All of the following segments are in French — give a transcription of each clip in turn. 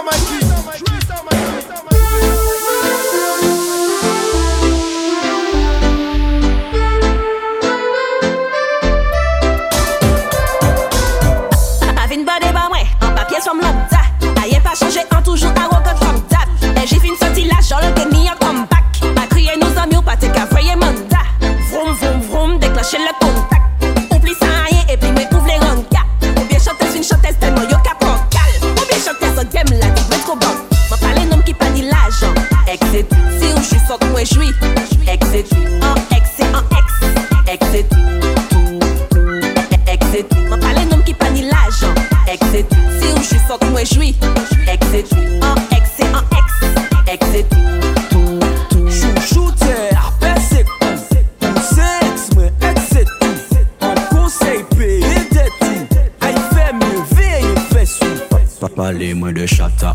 Toma aqui. Toma aqui. Toma aqui. Exit. Si ou j'suis sorte moi j'suis. Exit. En ex c'est en ex. Exit. Exit. M'a parlé nom qui pas ni l'argent. Exit. Si ou j'suis sorte moi j'suis. Exit. En ex c'est en ex. Exit. Mwen An konsey peye de Pa pale mwen de chata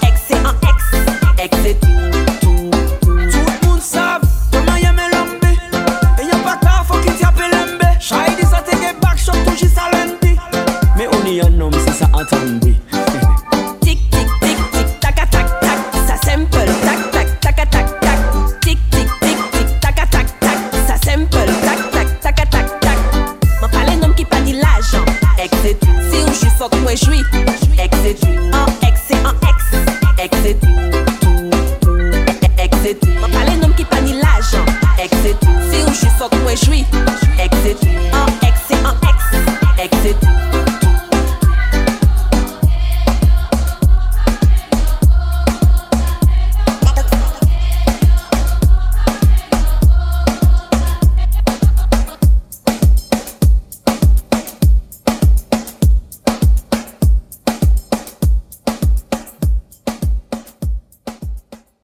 Tic tic tic tic tac tac tac. Ça simple. Tac tac tac tac tac. Tic tic tic tic tac tac tac. Ça simple. Tac tac tac tac tac. M'a parlé nom qui pas ni l'argent. Exit. Si ou j'suis sorte moi j'suis. Exit.